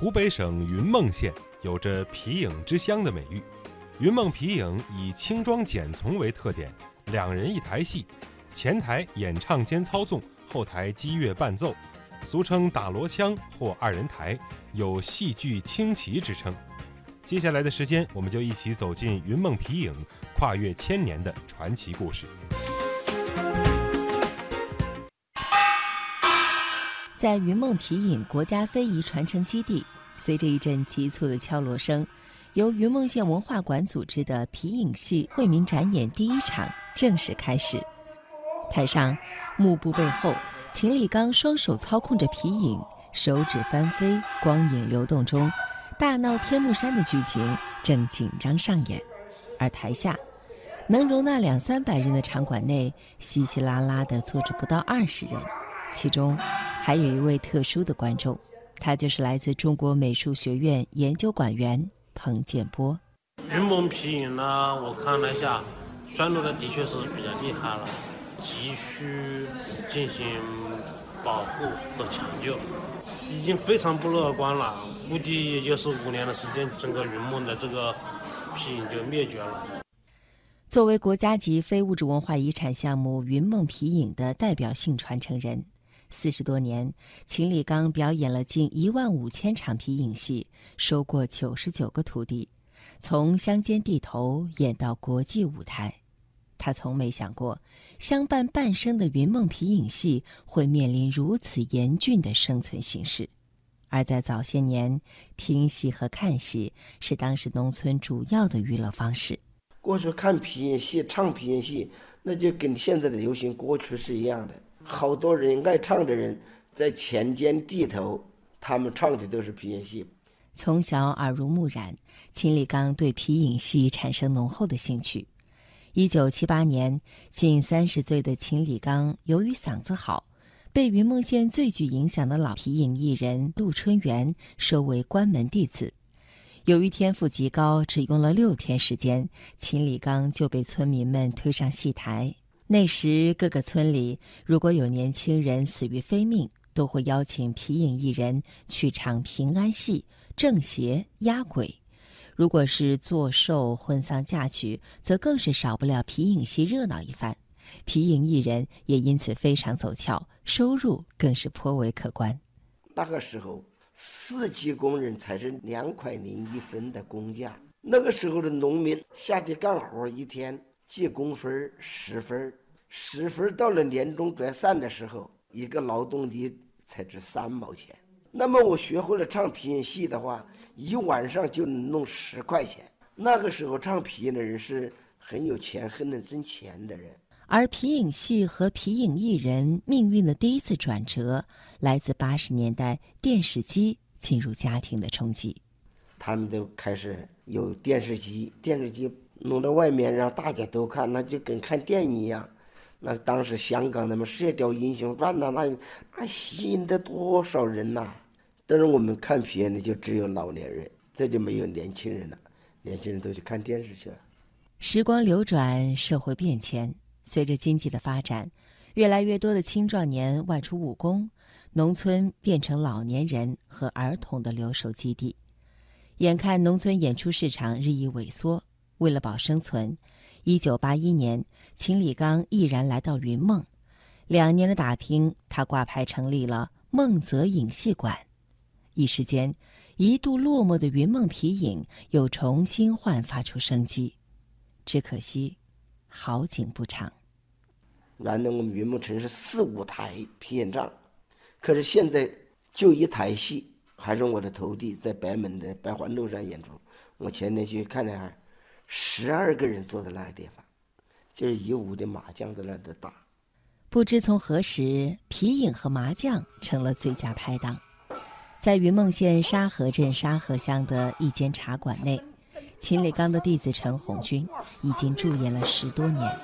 湖北省云梦县有着“皮影之乡”的美誉。云梦皮影以轻装简从为特点，两人一台戏，前台演唱兼操纵，后台击乐伴奏，俗称打锣腔或二人台，有戏剧轻骑之称。接下来的时间，我们就一起走进云梦皮影，跨越千年的传奇故事。在云梦皮影国家非遗传承基地，随着一阵急促的敲锣声。由云梦县文化馆组织的皮影戏惠民展演第一场正式开始。台上，幕布背后，秦立刚双手操控着皮影，手指翻飞，光影流动中，大闹天目山的剧情正紧张上演。而台下，能容纳两三百人的场馆内，稀稀拉拉地坐着不到二十人，其中还有一位特殊的观众，他就是来自中国美术学院研究馆员。彭建波，云梦皮影呢？我看了一下，衰落的的确是比较厉害了，急需进行保护和抢救，已经非常不乐观了。估计也就是五年的时间，整个云梦的这个皮影就灭绝了。作为国家级非物质文化遗产项目云梦皮影的代表性传承人。四十多年，秦礼刚表演了近一万五千场皮影戏，收过九十九个徒弟，从乡间地头演到国际舞台。他从没想过，相伴半生的云梦皮影戏会面临如此严峻的生存形势。而在早些年，听戏和看戏是当时农村主要的娱乐方式。过去看皮影戏、唱皮影戏，那就跟现在的流行歌曲是一样的。好多人爱唱的人，在田间地头，他们唱的都是皮影戏。从小耳濡目染，秦礼刚对皮影戏产生浓厚的兴趣。一九七八年，近三十岁的秦礼刚由于嗓子好，被云梦县最具影响的老皮影艺人陆春元收为关门弟子。由于天赋极高，只用了六天时间，秦礼刚就被村民们推上戏台。那时，各个村里如果有年轻人死于非命，都会邀请皮影艺人去唱平安戏、正邪、压鬼；如果是做寿、婚丧嫁娶，则更是少不了皮影戏热闹一番。皮影艺人也因此非常走俏，收入更是颇为可观。那个时候，四级工人才是两块零一分的工价。那个时候的农民下地干活，一天记工分十分十分到了年终转散的时候，一个劳动力才值三毛钱。那么我学会了唱皮影戏的话，一晚上就能弄十块钱。那个时候唱皮影的人是很有钱、很能挣钱的人。而皮影戏和皮影艺人命运的第一次转折，来自八十年代电视机进入家庭的冲击。他们都开始有电视机，电视机弄到外面让大家都看，那就跟看电影一样。那当时香港那么《射雕英雄传》呐，那那吸引的多少人呐！但是我们看片的就只有老年人，这就没有年轻人了。年轻人都去看电视去了。时光流转，社会变迁，随着经济的发展，越来越多的青壮年外出务工，农村变成老年人和儿童的留守基地。眼看农村演出市场日益萎缩，为了保生存。一九八一年，秦礼刚毅然来到云梦。两年的打拼，他挂牌成立了梦泽影戏馆。一时间，一度落寞的云梦皮影又重新焕发出生机。只可惜，好景不长。原来我们云梦城是四五台皮影帐，可是现在就一台戏，还是我的徒弟在白门的白环路上演出。我前天去看了下。十二个人坐在那个地方，就是一屋的麻将在那的打。不知从何时，皮影和麻将成了最佳拍档。在云梦县沙河镇沙河乡的一间茶馆内，秦礼刚的弟子陈红军已经驻演了十多年。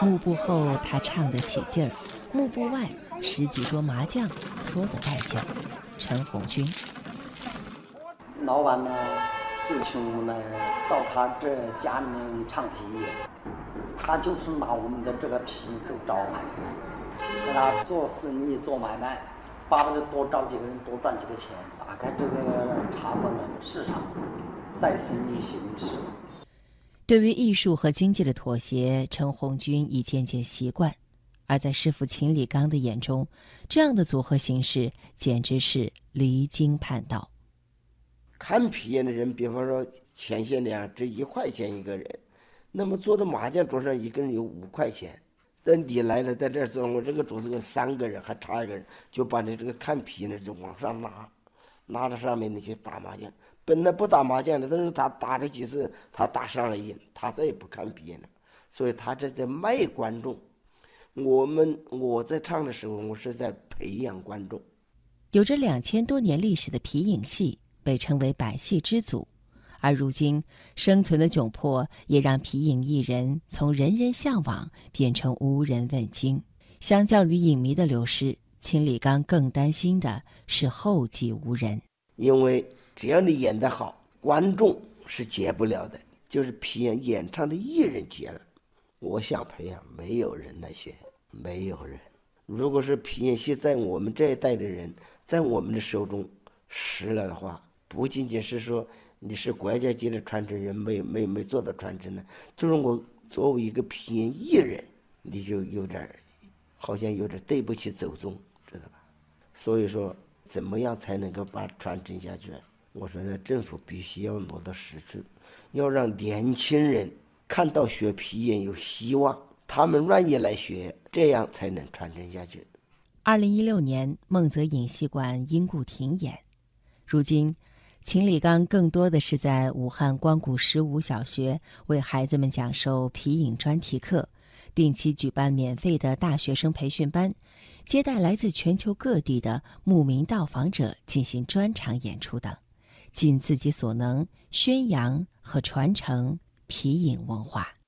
幕布后他唱得起劲儿，幕布外十几桌麻将搓得带劲儿。陈红军，老板呢？就请我们到他这家里面唱皮，他就是拿我们的这个皮做招牌，给他做生意做买卖，巴不得多招几个人，多赚几个钱，打开这个茶馆的市场，带生意形式。对于艺术和经济的妥协，陈红军已渐渐习惯。而在师傅秦礼刚的眼中，这样的组合形式简直是离经叛道。看皮影的人，比方说前些年值一块钱一个人，那么坐在麻将桌上一个人有五块钱。等你来了，在这儿坐，我这个桌子有三个人还差一个人，就把你这个看皮的就往上拉，拉到上面那些打麻将。本来不打麻将的，但是他打了几次，他打上了瘾，他再也不看皮影了。所以他这在卖观众。我们我在唱的时候，我是在培养观众。有着两千多年历史的皮影戏被称为百戏之祖，而如今生存的窘迫也让皮影艺人从人人向往变成无人问津。相较于影迷的流失，秦礼刚更担心的是后继无人。因为只要你演得好，观众是接不了的，就是皮影演唱的艺人接了。我想培养，没有人来学，没有人。如果是皮影戏在我们这一代的人，在我们的手中失了的话，不仅仅是说你是国家级的传承人，没没没做到传承呢，就是我作为一个皮影艺人，你就有点好像有点对不起祖宗，知道吧？所以说，怎么样才能够把传承下去？我说呢，政府必须要落到实处，要让年轻人。看到学皮影有希望，他们愿意来学，这样才能传承下去。二零一六年，孟泽影戏馆因故停演。如今，秦礼刚更多的是在武汉光谷十五小学为孩子们讲授皮影专题课，定期举办免费的大学生培训班，接待来自全球各地的慕名到访者进行专场演出等，尽自己所能宣扬和传承。皮影文化。